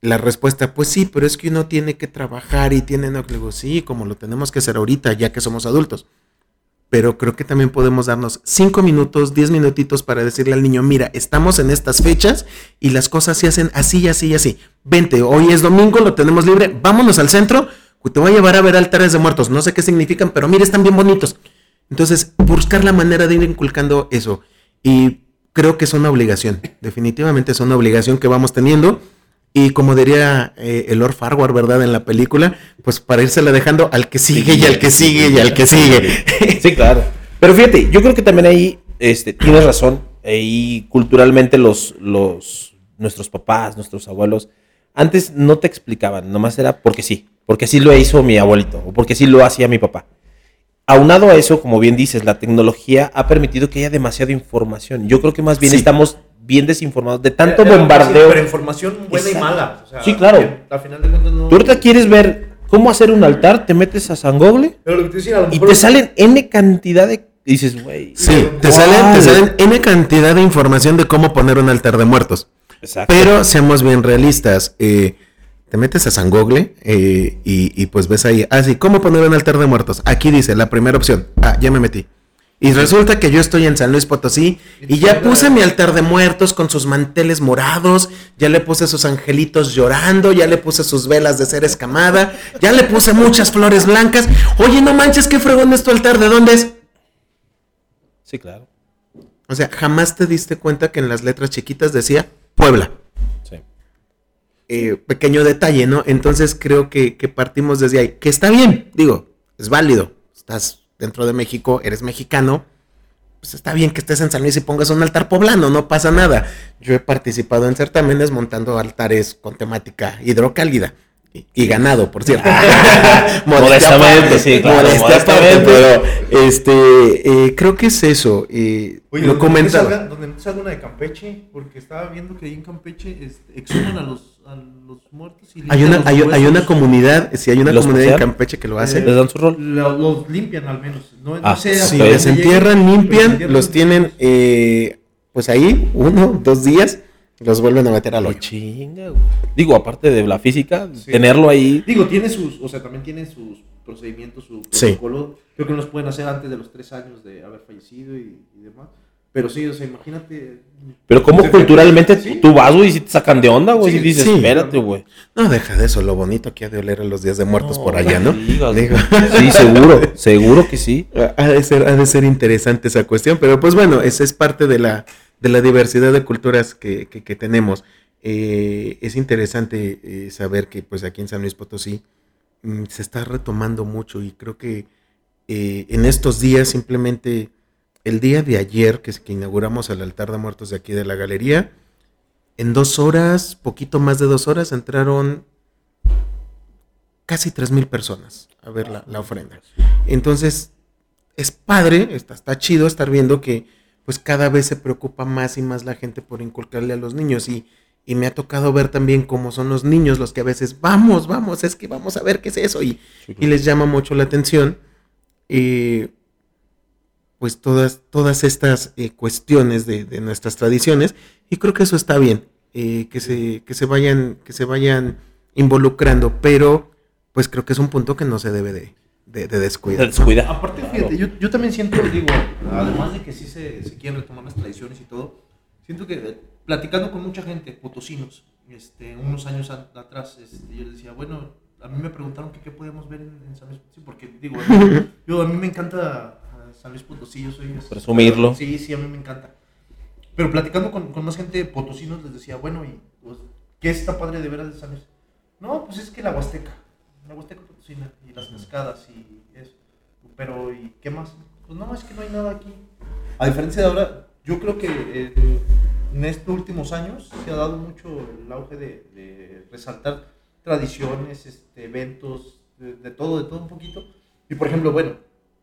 la respuesta, pues sí, pero es que uno tiene que trabajar y tiene, no, sí, como lo tenemos que hacer ahorita, ya que somos adultos. Pero creo que también podemos darnos cinco minutos, diez minutitos para decirle al niño, mira, estamos en estas fechas y las cosas se hacen así así así. Vente, hoy es domingo, lo tenemos libre, vámonos al centro, te voy a llevar a ver altares de muertos, no sé qué significan, pero mira, están bien bonitos. Entonces, buscar la manera de ir inculcando eso. Y creo que es una obligación, definitivamente es una obligación que vamos teniendo. Y como diría eh, el Lord Farquhar, ¿verdad? En la película, pues para írsela dejando al que sigue y al que sigue y al que sigue. Sí, claro. Pero fíjate, yo creo que también ahí este, tienes razón. Ahí culturalmente los, los, nuestros papás, nuestros abuelos, antes no te explicaban, nomás era porque sí, porque así lo hizo mi abuelito o porque sí lo hacía mi papá. Aunado a eso, como bien dices, la tecnología ha permitido que haya demasiada información. Yo creo que más bien Sí. estamos bien desinformados de tanto Era- era bombardeo. Pero información buena y Exacto. mala. o sea, Sí, claro. Al final de cuentas no. Tú ahorita quieres ver cómo hacer un altar, te metes a San Google y te salen N cantidad de... y dices, güey. Sí, te salen, te salen N cantidad de información de cómo poner un altar de muertos. Exacto. Pero seamos bien realistas. eh, te metes a San Google eh, y, y pues ves ahí, ah, sí, ¿cómo poner un altar de muertos? Aquí dice la primera opción. Ah, ya me metí. Y resulta que yo estoy en San Luis Potosí y ya puse mi altar de muertos con sus manteles morados, ya le puse sus angelitos llorando, ya le puse sus velas de cera escamada, ya le puse muchas flores blancas. Oye, no manches, qué fregón es tu altar, ¿de dónde es? Sí, claro. O sea, jamás te diste cuenta que en las letras chiquitas decía Puebla. Eh, pequeño detalle, ¿no? Entonces creo que, que partimos desde ahí. Que está bien, digo, es válido. Estás dentro de México, eres mexicano. Pues está bien que estés en San Luis y pongas un altar poblano, no pasa nada. Yo he participado en certámenes montando altares con temática hidrocálida. Y, ganado, por cierto. Modestamente, sí, claro, modestia aparte, modestamente. pero este, eh, creo que es eso. eh, Oye, lo donde comentaba. donde no salga una de Campeche, porque estaba viendo que ahí en Campeche este, exhuman a los, a los muertos y Hay una, los hay, hay una comunidad, sí, hay una ¿Los comunidad en? Campeche que lo hace. Eh, ¿Les dan su rol? Lo- Los limpian al menos. No, no Ah, sé Sí, lleguen, pero limpian, los tienen eh, pues ahí, uno, dos días, los vuelven a meter al Lo hoyo. chinga, güey. Digo, aparte de la física, Sí. tenerlo ahí. Digo, tiene sus, o sea, también tiene sus procedimientos, su Sí. protocolo. Creo que no los pueden hacer antes de los tres años de haber fallecido y, y demás. Pero sí, o sea, imagínate. Pero como Sí, culturalmente sí. tú vas, güey, y si te sacan de onda, güey, Sí, y dices, sí. espérate, güey. No, deja de eso, lo bonito que ha de oler a los días de muertos por allá, ¿no? digas, Digo. Sí, seguro, seguro que sí. Ha de, ser, ha de ser interesante esa cuestión, pero pues bueno, esa es parte de la, de la diversidad de culturas que, que- tenemos. Eh, es interesante eh, saber que pues aquí en San Luis Potosí mm, se está retomando mucho y creo que eh, en estos días simplemente el día de ayer que, que inauguramos el altar de muertos de aquí de la galería, en dos horas, poquito más de dos horas, entraron casi tres mil personas a ver la, la ofrenda. Entonces, es padre, está, está chido estar viendo que pues cada vez se preocupa más y más la gente por inculcarle a los niños. Y, y me ha tocado ver también cómo son los niños los que a veces vamos, vamos, es que vamos a ver qué es eso y, y les llama mucho la atención eh, pues todas, todas estas eh, cuestiones de, de nuestras tradiciones. Y creo que eso está bien, eh, que, se, que, se vayan, que se vayan involucrando, pero pues creo que es un punto que no se debe de, de, de descuidar. ¿no? Descuida. Aparte, Claro. fíjate, yo, yo también siento, digo, además de que sí se, se quieren retomar las tradiciones y todo, siento que eh, platicando con mucha gente, potosinos, este, unos años a- atrás, este, yo les decía, bueno, a mí me preguntaron que qué podíamos ver en, en San Luis Potosí, porque digo, yo a mí me encanta ah, San Luis Potosí, yo soy... Presumirlo. Sí, sí, a mí me encanta. Pero platicando con, con más gente de potosinos les decía, bueno, ¿y pues, qué está padre de veras de San Luis? No, pues es que la Huasteca, la Huasteca y las cascadas y eso. Pero, ¿y qué más? pues no, es que no hay nada aquí. A diferencia de ahora, yo creo que eh, en estos últimos años se ha dado mucho el auge de, de resaltar tradiciones, este, eventos, de, de todo, de todo un poquito. Y por ejemplo, bueno,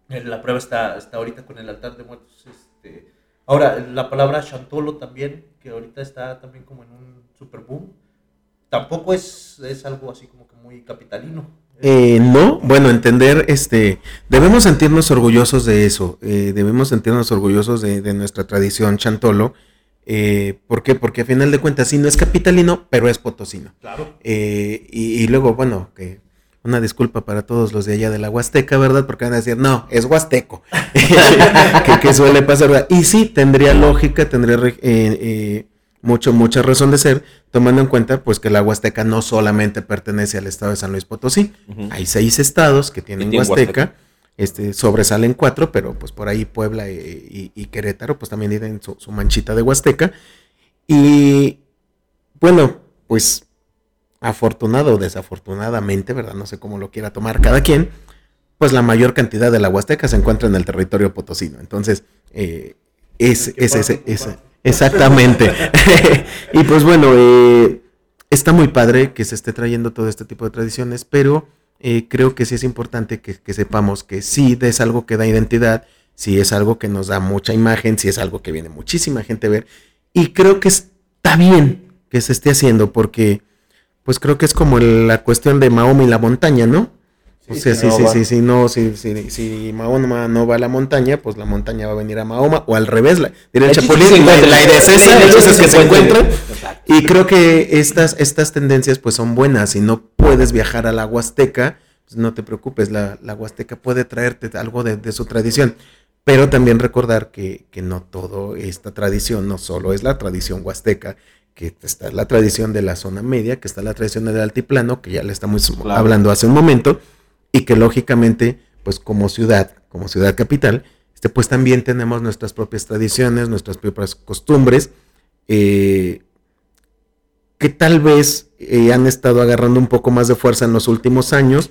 la prueba está, está ahorita con el altar de muertos. Este, ahora, la palabra chantolo también, que ahorita está también como en un super boom, tampoco es, es algo así como que muy capitalino. Eh, no, bueno, entender, este, debemos sentirnos orgullosos de eso, eh, debemos sentirnos orgullosos de, de nuestra tradición chantolo. Eh, ¿Por qué? Porque a final de cuentas sí no es capitalino, pero es potosino. Claro. Eh, y, y luego, bueno, que una disculpa para todos los de allá de la Huasteca, ¿verdad? Porque van a decir, no, es Huasteco. que, que suele pasar, ¿verdad? Y sí, tendría lógica, tendría eh, eh, mucho, mucha razón de ser, tomando en cuenta pues que la Huasteca no solamente pertenece al estado de San Luis Potosí. Hay seis estados que tienen Huasteca. Huasteca. Este, sobresalen cuatro, pero pues por ahí Puebla y, y- y Querétaro pues también tienen su, su manchita de Huasteca. Y bueno, pues afortunado o desafortunadamente, ¿verdad? No sé cómo lo quiera tomar cada quien, pues la mayor cantidad de la Huasteca se encuentra en el territorio potosino. Entonces, eh, es, es, ese- ese-. Exactamente. y pues bueno, eh, está muy padre que se esté trayendo todo este tipo de tradiciones, pero eh, creo que sí es importante que, que sepamos que sí es algo que da identidad, sí es algo que nos da mucha imagen, sí es algo que viene muchísima gente a ver. Y creo que está bien que se esté haciendo porque pues creo que es como la cuestión de Mahoma y la montaña, ¿no? Sí, sí, va. sí, sí, no, si, si, si Mahoma no va a la montaña, pues la montaña va a venir a Mahoma, o al revés, la, el Chapulín, la, idea es esa, Sí, que se. Exacto. Y creo que estas, estas tendencias pues son buenas. Si no puedes viajar a la Huasteca, pues no te preocupes, la, la Huasteca puede traerte algo de, de su tradición. Pero también recordar que, que no todo esta tradición, no solo es la tradición huasteca, que está la tradición de la zona media, que está la tradición del altiplano, que ya le estamos Claro. hablando hace un momento, y que lógicamente, pues como ciudad, como ciudad capital, este, pues también tenemos nuestras propias tradiciones, nuestras propias costumbres, eh, que tal vez eh, han estado agarrando un poco más de fuerza en los últimos años.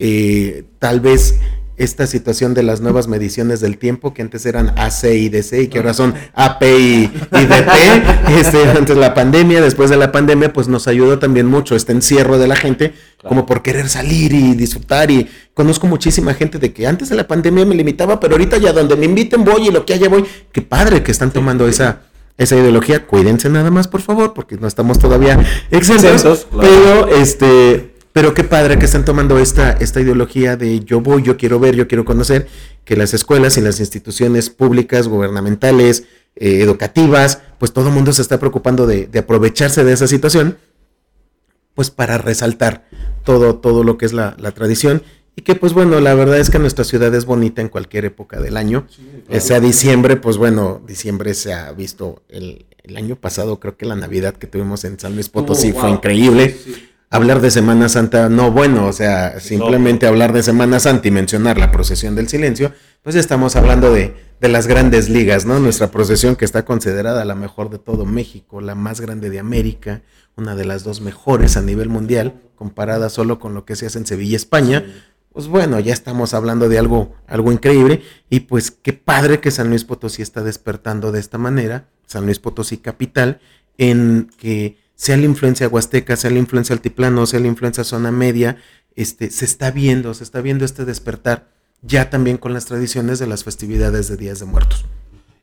Eh, tal vez esta situación de las nuevas mediciones del tiempo, que antes eran AC y DC y que ahora son AP y, y DT, este, antes de la pandemia, después de la pandemia, pues nos ayudó también mucho este encierro de la gente, como por querer salir y disfrutar. Y conozco muchísima gente de que antes de la pandemia me limitaba, pero ahorita ya donde me inviten voy y lo que haya voy. Qué padre que están tomando esa, esa ideología. Cuídense nada más, por favor, porque no estamos todavía exentos. Exentos, claro. Pero este, pero qué padre que están tomando esta, esta ideología de yo voy, yo quiero ver, yo quiero conocer, que las escuelas y las instituciones públicas, gubernamentales, eh, educativas, pues todo el mundo se está preocupando de, de aprovecharse de esa situación, pues para resaltar todo, todo lo que es la, la tradición. Y que pues bueno, la verdad es que nuestra ciudad es bonita en cualquier época del año. Eh, sea diciembre, pues bueno, diciembre se ha visto el, el año pasado, creo que la Navidad que tuvimos en San Luis Potosí fue wow. increíble. Hablar de Semana Santa, no bueno, o sea, simplemente hablar de Semana Santa y mencionar la procesión del silencio, pues estamos hablando de, de las grandes ligas, ¿no? Nuestra procesión que está considerada la mejor de todo México, la más grande de América, una de las dos mejores a nivel mundial, comparada solo con lo que se hace en Sevilla, España. Pues bueno, ya estamos hablando de algo, algo increíble y pues qué padre que San Luis Potosí está despertando de esta manera, San Luis Potosí capital, en que sea la influencia huasteca, sea la influencia altiplano, sea la influencia zona media, este, se está viendo, se está viendo este despertar ya también con las tradiciones de las festividades de Días de Muertos.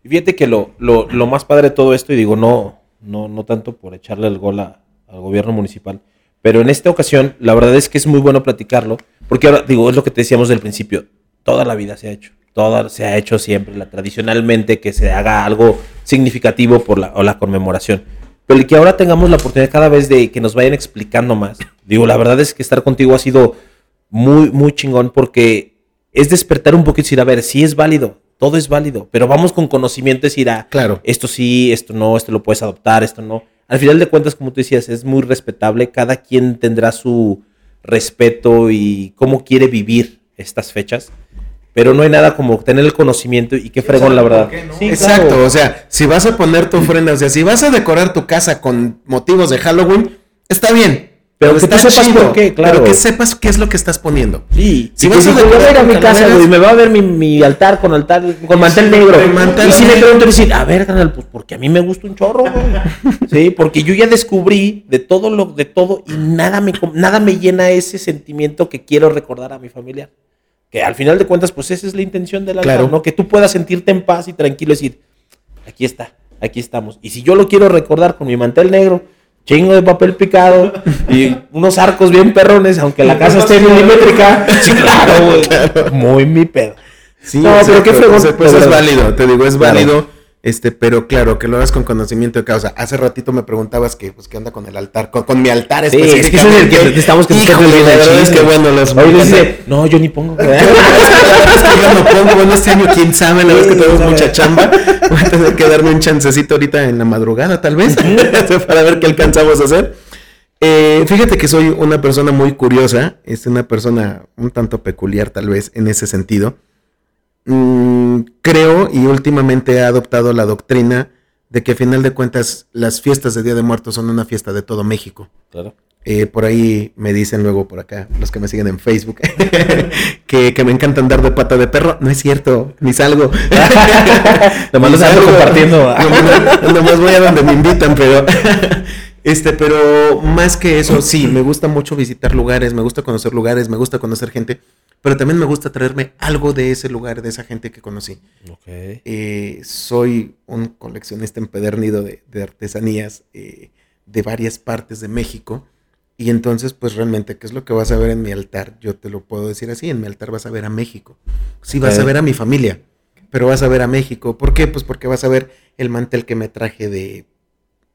Y fíjate que lo, lo, lo más padre de todo esto, y digo, no, no, no tanto por echarle el gol a- al gobierno municipal, pero en esta ocasión, la verdad es que es muy bueno platicarlo, porque ahora, digo, es lo que te decíamos del principio, toda la vida se ha hecho, toda, se ha hecho siempre, tradicionalmente, que se haga algo significativo por la, o la conmemoración. Pero el que ahora tengamos la oportunidad cada vez de que nos vayan explicando más. Digo, la verdad es que estar contigo ha sido muy, muy chingón porque es despertar un poquito y decir, a ver, sí es válido, todo es válido, pero vamos con conocimiento y decir, ah, Claro. esto sí, esto no, esto lo puedes adoptar, esto no. Al final de cuentas, como tú decías, es muy respetable, cada quien tendrá su respeto y cómo quiere vivir estas fechas, pero no hay nada como tener el conocimiento y qué fregón, la verdad. por qué, ¿no? Sí, Exacto, claro. o sea, si vas a poner tu ofrenda, o sea, si vas a decorar tu casa con motivos de Halloween, está bien, Pero que tú está sepas chido, por qué, claro. Pero que sepas qué es lo que estás poniendo. Sí, Si vas a decorar voy a ir a con mi casa, güey, me va a ver mi, mi altar con altar, con mantel negro. mantel y si me pregunto, decir, a ver, canal, pues porque a mí me gusta un chorro, güey. Sí, porque yo ya descubrí de todo lo, de todo, y nada me, nada me llena ese sentimiento que quiero recordar a mi familia. Que al final de cuentas, pues esa es la intención del altar, Claro. ¿no? Que tú puedas sentirte en paz y tranquilo y decir, aquí está, aquí estamos. Y si yo lo quiero recordar con mi mantel negro, chingo de papel picado y unos arcos bien perrones, aunque la casa esté milimétrica, sí, claro, güey, muy mi pedo. Sí, No, pero qué fregón, pues es válido, te digo, es Claro. Este, pero claro, que lo hagas con conocimiento de causa. Hace ratito me preguntabas que, pues, qué onda con el altar, con, con mi altar Sí, es que ese es el que es bueno, los Oye, dice, no, yo ni pongo. ¿verdad? es que yo no pongo, bueno, este año quién sabe, la es que tenemos mucha chamba. Voy a tener que darme un chancecito ahorita en la madrugada, tal vez, para ver qué alcanzamos a hacer. Eh, fíjate que soy una persona muy curiosa, es una persona un tanto peculiar tal vez en ese sentido. Mm, creo y últimamente he adoptado la doctrina de que a final de cuentas las fiestas de Día de Muertos son una fiesta de todo México. Claro. Eh, por ahí me dicen luego por acá, los que me siguen en Facebook, que, que me encanta andar de pata de perro. No es cierto, ni salgo. Nomás los ando salgo. compartiendo. Nomás, nomás voy a donde me invitan, pero... Este, pero más que eso, sí, me gusta mucho visitar lugares, me gusta conocer lugares, me gusta conocer gente, pero también me gusta traerme algo de ese lugar, de esa gente que conocí. Eh, soy un coleccionista empedernido de, de artesanías eh, de varias partes de México. Y entonces, pues realmente, ¿qué es lo que vas a ver en mi altar? Yo te lo puedo decir así, en mi altar vas a ver a México. Sí, vas a ver a mi familia, pero vas a ver a México. ¿Por qué? Pues porque vas a ver el mantel que me traje de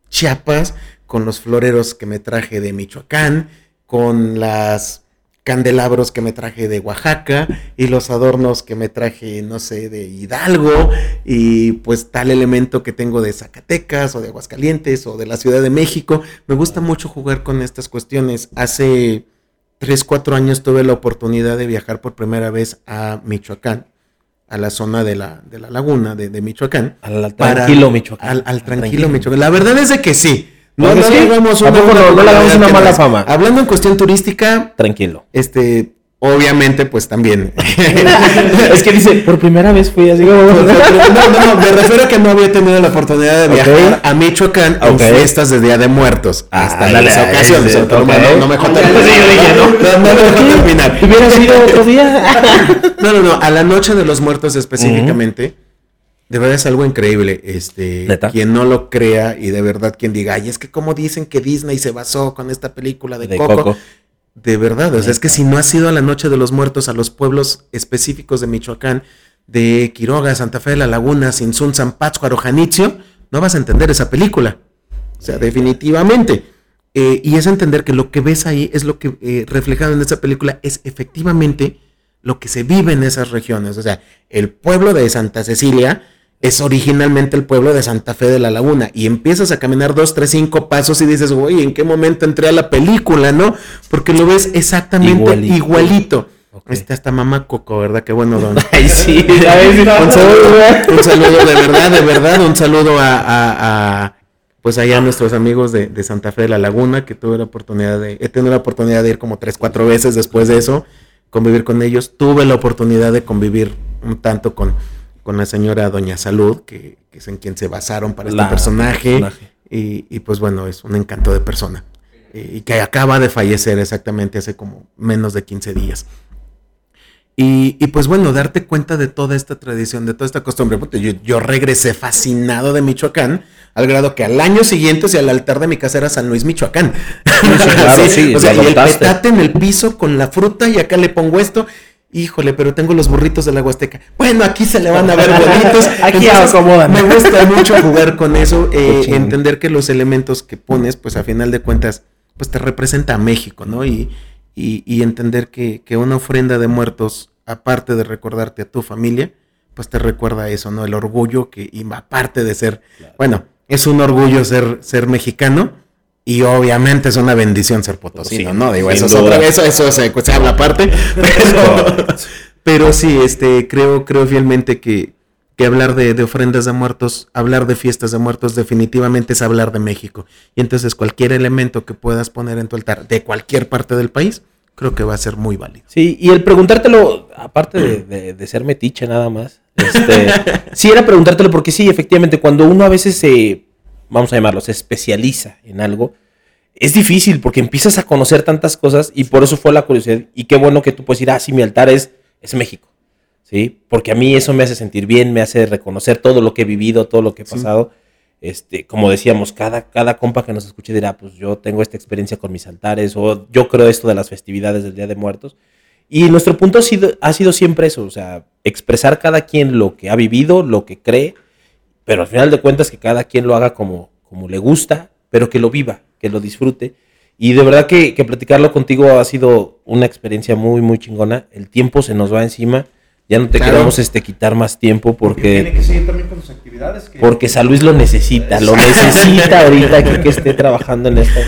Chiapas, con los floreros que me traje de Michoacán, con las candelabros que me traje de Oaxaca y los adornos que me traje, no sé, de Hidalgo y pues tal elemento que tengo de Zacatecas o de Aguascalientes o de la Ciudad de México. Me gusta mucho jugar con estas cuestiones. Hace 3, 4 años tuve la oportunidad de viajar por primera vez a Michoacán, a la zona de la, de la laguna de, de Michoacán. Al tranquilo, Michoacán. Al, al tranquilo, Michoacán. La verdad es de que sí. No, ¿Por qué no sí? le hagamos ¿A una, poco no- no le hagamos una que mala fama? Hablando en cuestión turística, Tranquilo. este, obviamente, pues también. es que dice, por primera vez fui así como... no, no, no, me refiero a que no había tenido la oportunidad de viajar a Michoacán Ok. en fiestas de Día de Muertos. Ah, hasta ándale, esa ocasión. sí, o sea, no, no, no me dejó terminar. ¿no? No, no me dejó terminar. Hubiera sido otro día. No, no, no, a la noche de los muertos específicamente, de verdad es algo increíble. Este, ¿Neta? quien no lo crea y de verdad quien diga, ay, es que como dicen que Disney se basó con esta película de, De Coco. Coco. De verdad, o sea, es que si no has ido a la noche de los muertos a los pueblos específicos de Michoacán, de Quiroga, Santa Fe de la Laguna, Sinsun, San Pátzcuaro, Janitzio, no vas a entender esa película. O sea, definitivamente. Eh, y es entender que lo que ves ahí es lo que eh, reflejado en esa película es efectivamente lo que se vive en esas regiones. O sea, el pueblo de Santa Cecilia es originalmente el pueblo de Santa Fe de la Laguna. Y empiezas a caminar dos, tres, cinco pasos y dices, güey, ¿en qué momento entré a la película, no? Porque lo ves exactamente Igualito. igualito. Ok. Este hasta mamá Coco, ¿verdad? Qué bueno, don. Ay, sí. Un saludo, un saludo de verdad, de verdad, un saludo a, a- a, pues allá a nuestros amigos de, de Santa Fe de la Laguna, que tuve la oportunidad de, he tenido la oportunidad de ir como tres, cuatro veces después de eso, convivir con ellos. Tuve la oportunidad de convivir un tanto con, con la señora Doña Salud, que, que es en quien se basaron para La este personaje. personaje. Y, y, pues bueno, es un encanto de persona. Y que acaba de fallecer exactamente hace como menos de 15 días. Y, y, pues bueno, darte cuenta de toda esta tradición, de toda esta costumbre. Yo, yo regresé fascinado de Michoacán, al grado que al año siguiente, sea, al altar de mi casa era San Luis, Michoacán. claro, sí, o sea, lo y el adoptaste. petate en el piso con la fruta y acá le pongo esto. Híjole, pero tengo los burritos de la Huasteca. Bueno, aquí se le van a ver bonitos. Aquí Entonces, acomodan. Me gusta mucho jugar con eso, eh, entender que los elementos que pones, pues a final de cuentas, pues te representa a México, ¿no? Y, y, y entender que, que una ofrenda de muertos, aparte de recordarte a tu familia, pues te recuerda eso, ¿no? El orgullo que, y aparte de ser, bueno, es un orgullo ser, ser mexicano. Y obviamente es una bendición ser potosino, Sí, ¿no? Digo, eso es otra eso, eso se, se habla aparte. Pero, pero sí, este, creo, creo fielmente que, que hablar de, de ofrendas de muertos, hablar de fiestas de muertos, definitivamente es hablar de México. Y entonces cualquier elemento que puedas poner en tu altar de cualquier parte del país, creo que va a ser muy válido. Sí, y el preguntártelo, aparte de, de- de ser metiche nada más, este, sí era preguntártelo porque sí, efectivamente, cuando uno a veces se, vamos a llamarlo, se especializa en algo, es difícil porque empiezas a conocer tantas cosas y por eso fue la curiosidad. Y qué bueno que tú puedes decir, ah, sí, mi altar es, es México. ¿Sí? Porque a mí eso me hace sentir bien, me hace reconocer todo lo que he vivido, todo lo que he pasado. Este, como decíamos, cada, cada compa que nos escuche dirá, pues yo tengo esta experiencia con mis altares, o yo creo esto de las festividades del Día de Muertos. Y nuestro punto ha sido, ha sido siempre eso, o sea, expresar cada quien lo que ha vivido, lo que cree, pero al final de cuentas que cada quien lo haga como, como le gusta, pero que lo viva, que lo disfrute. Y de verdad que, que platicarlo contigo ha sido una experiencia muy, muy chingona. El tiempo se nos va encima. Ya no te Claro. queremos este, quitar más tiempo Tiene porque, que seguir también con sus actividades. que- porque San Luis lo necesita, lo necesita ahorita que esté trabajando en estas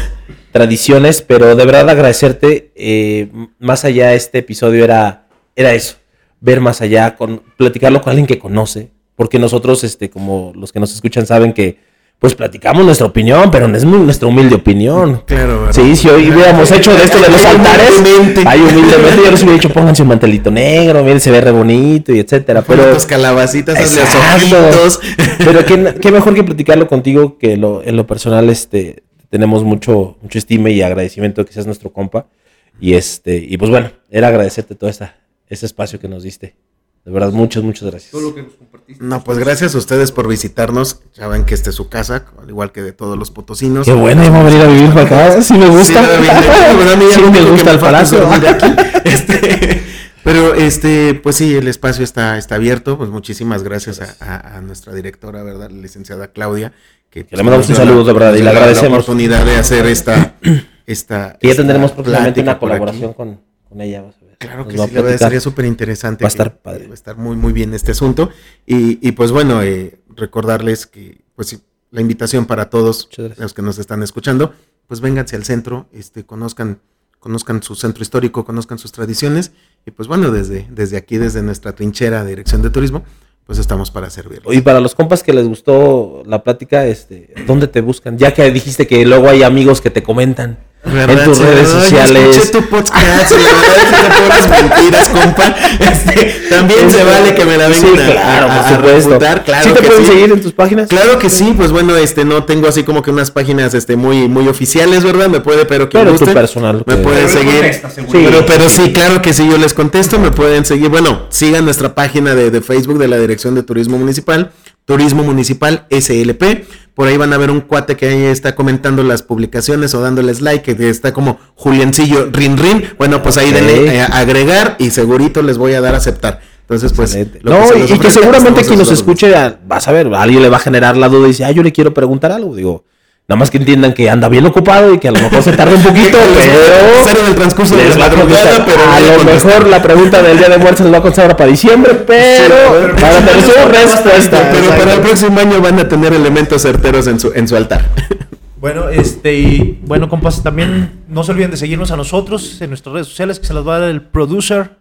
tradiciones. Pero de verdad agradecerte. eh, más allá, este episodio era, era eso. Ver más allá, con, platicarlo con alguien que conoce. Porque nosotros, este, como los que nos escuchan, saben que pues platicamos nuestra opinión, pero no es muy- nuestra humilde opinión. Claro, ¿verdad? Sí, si hoy hubiéramos hecho de esto de los altares, Humildemente. ay, humildemente yo les hubiera dicho, pónganse un mantelito negro, miren, se ve re bonito y etcétera. Pero tus calabacitas, ojitos. pero qué, qué mejor que platicarlo contigo, que lo, en lo personal, este, tenemos mucho, mucho estima y agradecimiento de que seas nuestro compa. Y este, y pues bueno, era agradecerte todo esta, este espacio que nos diste. De verdad, muchas, muchas gracias. Todo lo que nos compartiste. No, pues gracias a ustedes por visitarnos. Ya ven que esta es su casa, al igual que de todos los potosinos. Qué bueno, vamos a venir a vivir para acá. Sí me gusta. Sí, me gusta el palacio. Este, pero este, pues sí, el espacio está, está abierto. Pues muchísimas gracias a, a- a nuestra directora, ¿verdad? La licenciada Claudia. Que, Que le mandamos un saludo, de verdad, y le agradecemos. La oportunidad de hacer esta. esta Que ya esta tendremos próximamente una colaboración con, con ella. Claro que sí, la verdad sería súper interesante. Va a estar padre. Va a estar muy, muy bien este asunto. Y, y pues bueno, eh, recordarles que pues la invitación para todos los que nos están escuchando, pues vénganse al centro, este, conozcan, conozcan su centro histórico, conozcan sus tradiciones. Y pues bueno, desde, desde aquí, desde nuestra trinchera de Dirección de Turismo, pues estamos para servirles. Y para los compas que les gustó la plática, este, ¿dónde te buscan? Ya que dijiste que luego hay amigos que te comentan ¿Verdad? en tus Sí, redes sociales. Escuché tu podcast, y la verdad es que puras mentiras, compa. Este, también se vale que me la Sí, vengan a- claro, a, por a supuesto. refutar, claro ¿Sí te que pueden sí. seguir en tus páginas? Claro que sí, pues bueno, este no tengo así como que unas páginas este muy muy oficiales, ¿verdad? Me puede, pero que Pero tu guste, personal, me que- pueden seguir. contesta, Sí, pero, pero sí, claro que sí, yo les contesto, me pueden seguir. Bueno, sigan nuestra página de, de Facebook de la Dirección de Turismo Municipal, Turismo Municipal SLP. Por ahí van a ver un cuate que ahí está comentando las publicaciones o dándoles like, que está como Juliancillo Rin Rin. Bueno, pues ahí denle eh, agregar y segurito les voy a dar a aceptar. Entonces, pues. Lo no, y, que ofrezca, seguramente quien nos escuche, a- vas a ver, a alguien le va a generar la duda y dice, ah, yo le quiero preguntar algo. Digo, nada más que entiendan que anda bien ocupado y que a lo mejor se tarda un poquito, pero en el transcurso de la a madrugada, pero a lo mejor la pregunta del Día de Muertos les va a contestar ahora para diciembre, pero pero para tener su respuesta. Pero para el próximo año van a tener elementos certeros en su, en su altar. Bueno, este, y bueno, compas, también no se olviden de seguirnos a nosotros en nuestras redes sociales, que se las va a dar el producer.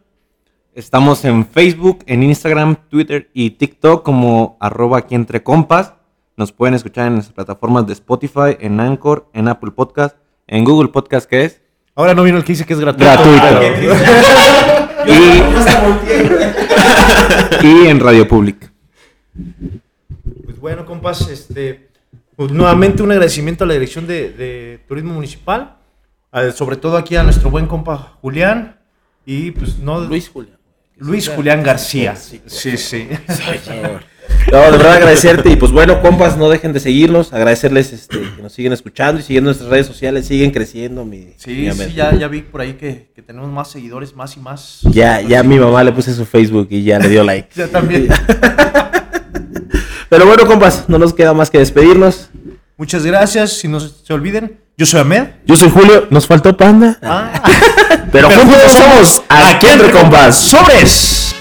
Estamos en Facebook, en Instagram, Twitter y TikTok como arroba aquí entre compas. Nos pueden escuchar en nuestras plataformas de Spotify, en Anchor, en Apple Podcast, en Google Podcast, que es. Ahora no vino el que dice que es gratuito. Gratuito. Y, y en Radio Public. Pues bueno, compas, este, pues nuevamente un agradecimiento a la Dirección de, de Turismo Municipal, a- sobre todo aquí a nuestro buen compa Julián y pues no Luis Julián. Luis Julián García. Sí, sí. No, de verdad agradecerte y pues bueno, compas, no dejen de seguirnos, agradecerles este, que nos siguen escuchando y siguiendo nuestras redes sociales, siguen creciendo. Mi, Sí, sí, ya, ya vi por ahí que, que tenemos más seguidores, más y más. Ya, ya mi mamá le puse su Facebook y ya le dio like. Ya también. Pero bueno, compas, no nos queda más que despedirnos. Muchas gracias. Si no se olviden, yo soy Ahmed. Yo soy Julio, nos faltó panda. Ah. Pero juntos somos aquí entre compas. ¡Sobres!